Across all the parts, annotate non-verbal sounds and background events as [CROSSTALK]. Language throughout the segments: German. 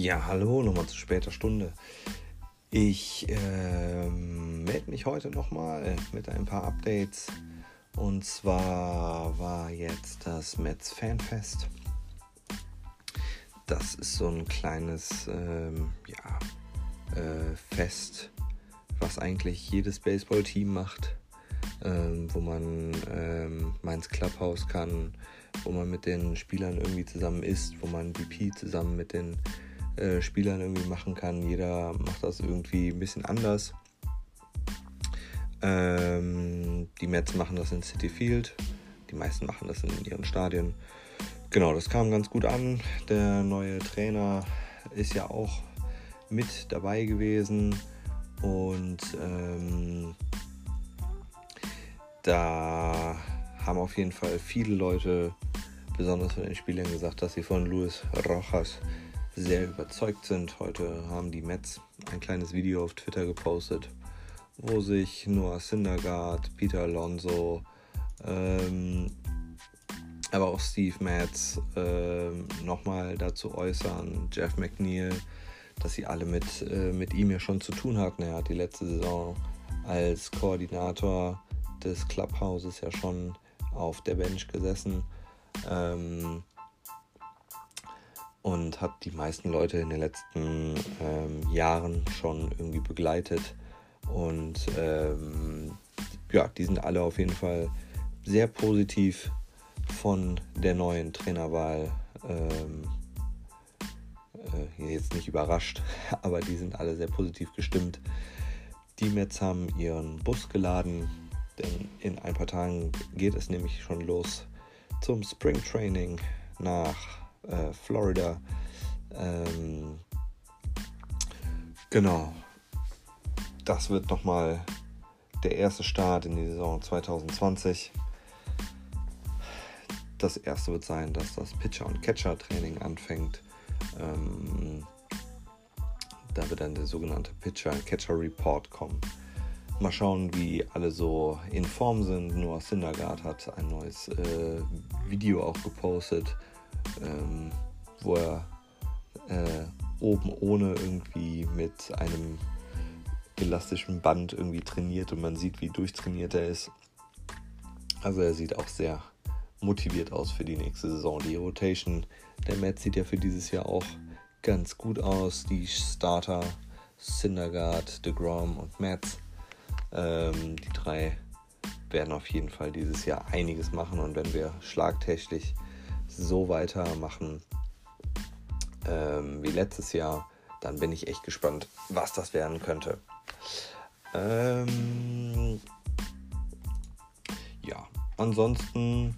Ja, hallo, nochmal zu später Stunde. Ich äh, melde mich heute nochmal mit ein paar Updates. Und zwar war jetzt das Metz Fanfest. Das ist so ein kleines ähm, ja, äh, Fest, was eigentlich jedes Baseballteam macht, ähm, wo man ähm, mal ins Clubhouse kann, wo man mit den Spielern irgendwie zusammen isst, wo man BP zusammen mit den äh, Spielern irgendwie machen kann. Jeder macht das irgendwie ein bisschen anders. Ähm, die Mets machen das in City Field. Die meisten machen das in ihren Stadien. Genau, das kam ganz gut an. Der neue Trainer ist ja auch mit dabei gewesen. Und ähm, da haben auf jeden Fall viele Leute, besonders von den Spielern, gesagt, dass sie von Luis Rojas sehr überzeugt sind. Heute haben die Mets ein kleines Video auf Twitter gepostet, wo sich Noah Syndergaard, Peter Alonso, ähm, aber auch Steve Metz ähm, nochmal dazu äußern, Jeff McNeil, dass sie alle mit, äh, mit ihm ja schon zu tun hatten. Er hat die letzte Saison als Koordinator des Clubhouses ja schon auf der Bench gesessen. Ähm, und hat die meisten Leute in den letzten ähm, Jahren schon irgendwie begleitet. Und ähm, ja, die sind alle auf jeden Fall sehr positiv von der neuen Trainerwahl. Ähm, äh, jetzt nicht überrascht, [LAUGHS] aber die sind alle sehr positiv gestimmt. Die Mets haben ihren Bus geladen, denn in ein paar Tagen geht es nämlich schon los zum Spring Training nach äh, Florida. Ähm, genau. Das wird nochmal der erste Start in die Saison 2020. Das erste wird sein, dass das Pitcher- und Catcher-Training anfängt. Ähm, da wird dann der sogenannte Pitcher-Catcher-Report kommen. Mal schauen, wie alle so in Form sind. Noah Syndergaard hat ein neues äh, Video auch gepostet ähm, wo er äh, oben ohne irgendwie mit einem elastischen Band irgendwie trainiert und man sieht, wie durchtrainiert er ist. Also er sieht auch sehr motiviert aus für die nächste Saison. Die Rotation der Mets sieht ja für dieses Jahr auch ganz gut aus. Die Starter Syndergaard, DeGrom und Mets, ähm, die drei werden auf jeden Fall dieses Jahr einiges machen und wenn wir schlagtechnisch so weitermachen ähm, wie letztes Jahr, dann bin ich echt gespannt, was das werden könnte. Ähm, ja, ansonsten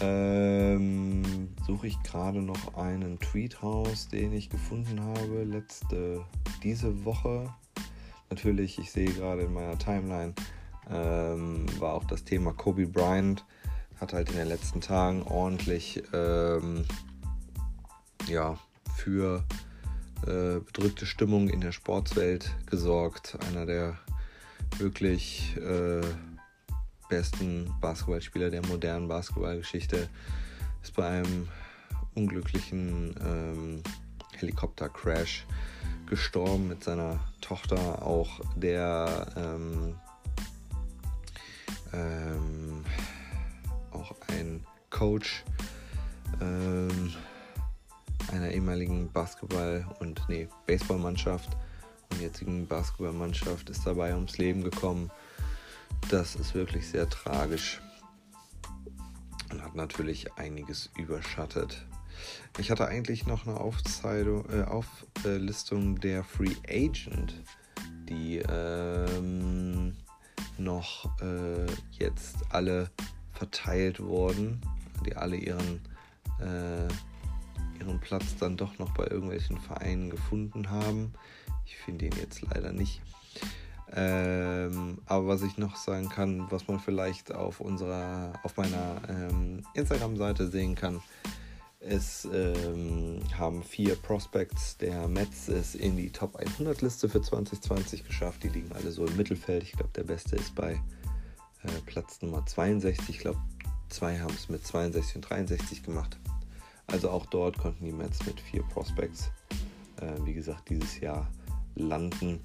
ähm, suche ich gerade noch einen Tweet raus, den ich gefunden habe letzte diese Woche. Natürlich, ich sehe gerade in meiner Timeline ähm, war auch das Thema Kobe Bryant hat halt in den letzten Tagen ordentlich ähm, ja, für äh, bedrückte Stimmung in der Sportswelt gesorgt. Einer der wirklich äh, besten Basketballspieler der modernen Basketballgeschichte ist bei einem unglücklichen ähm, Helikoptercrash gestorben mit seiner Tochter. Auch der ähm, ähm, Coach ähm, einer ehemaligen Basketball- und nee, Baseballmannschaft und jetzigen Basketballmannschaft ist dabei ums Leben gekommen. Das ist wirklich sehr tragisch und hat natürlich einiges überschattet. Ich hatte eigentlich noch eine äh, Auflistung der Free Agent, die ähm, noch äh, jetzt alle verteilt worden, die alle ihren, äh, ihren Platz dann doch noch bei irgendwelchen Vereinen gefunden haben. Ich finde ihn jetzt leider nicht. Ähm, aber was ich noch sagen kann, was man vielleicht auf unserer, auf meiner ähm, Instagram-Seite sehen kann, es ähm, haben vier Prospects der Mets es in die Top 100 Liste für 2020 geschafft. Die liegen alle so im Mittelfeld. Ich glaube, der beste ist bei äh, Platz Nummer 62. Ich glaube, zwei haben es mit 62 und 63 gemacht. Also auch dort konnten die Mets mit vier Prospects äh, wie gesagt, dieses Jahr landen.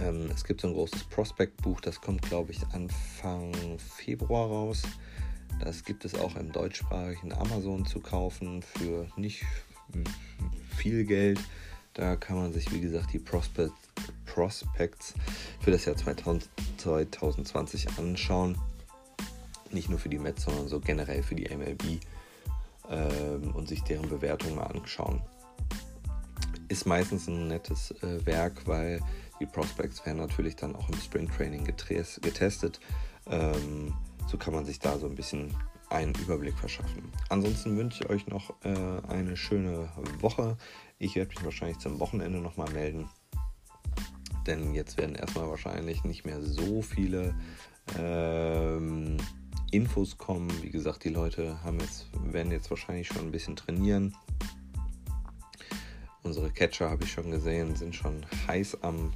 Ähm, es gibt so ein großes Prospect-Buch, das kommt, glaube ich, Anfang Februar raus. Das gibt es auch im deutschsprachigen Amazon zu kaufen für nicht viel Geld. Da kann man sich, wie gesagt, die Prospect, Prospects für das Jahr 2020 anschauen. Nicht nur für die Mets, sondern so generell für die MLB ähm, und sich deren Bewertungen mal anschauen. Ist meistens ein nettes äh, Werk, weil die Prospects werden natürlich dann auch im Sprint Training getestet. Ähm, so kann man sich da so ein bisschen einen Überblick verschaffen. Ansonsten wünsche ich euch noch äh, eine schöne Woche. Ich werde mich wahrscheinlich zum Wochenende nochmal melden. Denn jetzt werden erstmal wahrscheinlich nicht mehr so viele ähm, Infos kommen. Wie gesagt, die Leute haben jetzt, werden jetzt wahrscheinlich schon ein bisschen trainieren. Unsere Catcher habe ich schon gesehen, sind schon heiß am,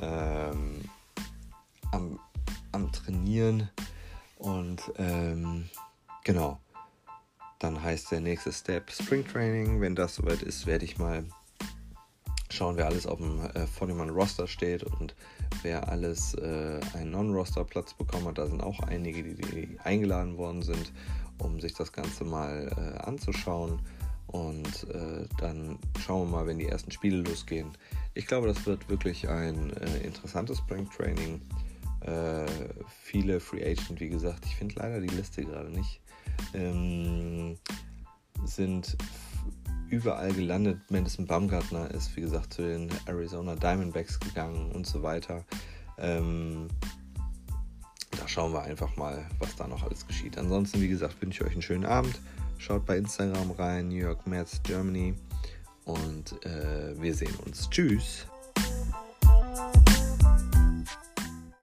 ähm, am, am Trainieren. Und ähm, Genau. Dann heißt der nächste Step Spring Training. Wenn das soweit ist, werde ich mal schauen, wer alles auf dem äh, Roster steht und wer alles äh, einen Non-Roster-Platz bekommen hat. Da sind auch einige, die, die, eingeladen worden sind, um sich das Ganze mal äh, anzuschauen. Und äh, dann schauen wir mal, wenn die ersten Spiele losgehen. Ich glaube, das wird wirklich ein äh, interessantes Spring Training. Äh, viele Free Agent, wie gesagt. Ich finde leider die Liste gerade nicht ähm, sind überall gelandet. Madison Baumgartner ist, wie gesagt, zu den Arizona Diamondbacks gegangen und so weiter. Ähm, da schauen wir einfach mal, was da noch alles geschieht. Ansonsten, wie gesagt, wünsche ich euch einen schönen Abend. Schaut bei Instagram rein, New York Mets Germany. Und äh, wir sehen uns. Tschüss.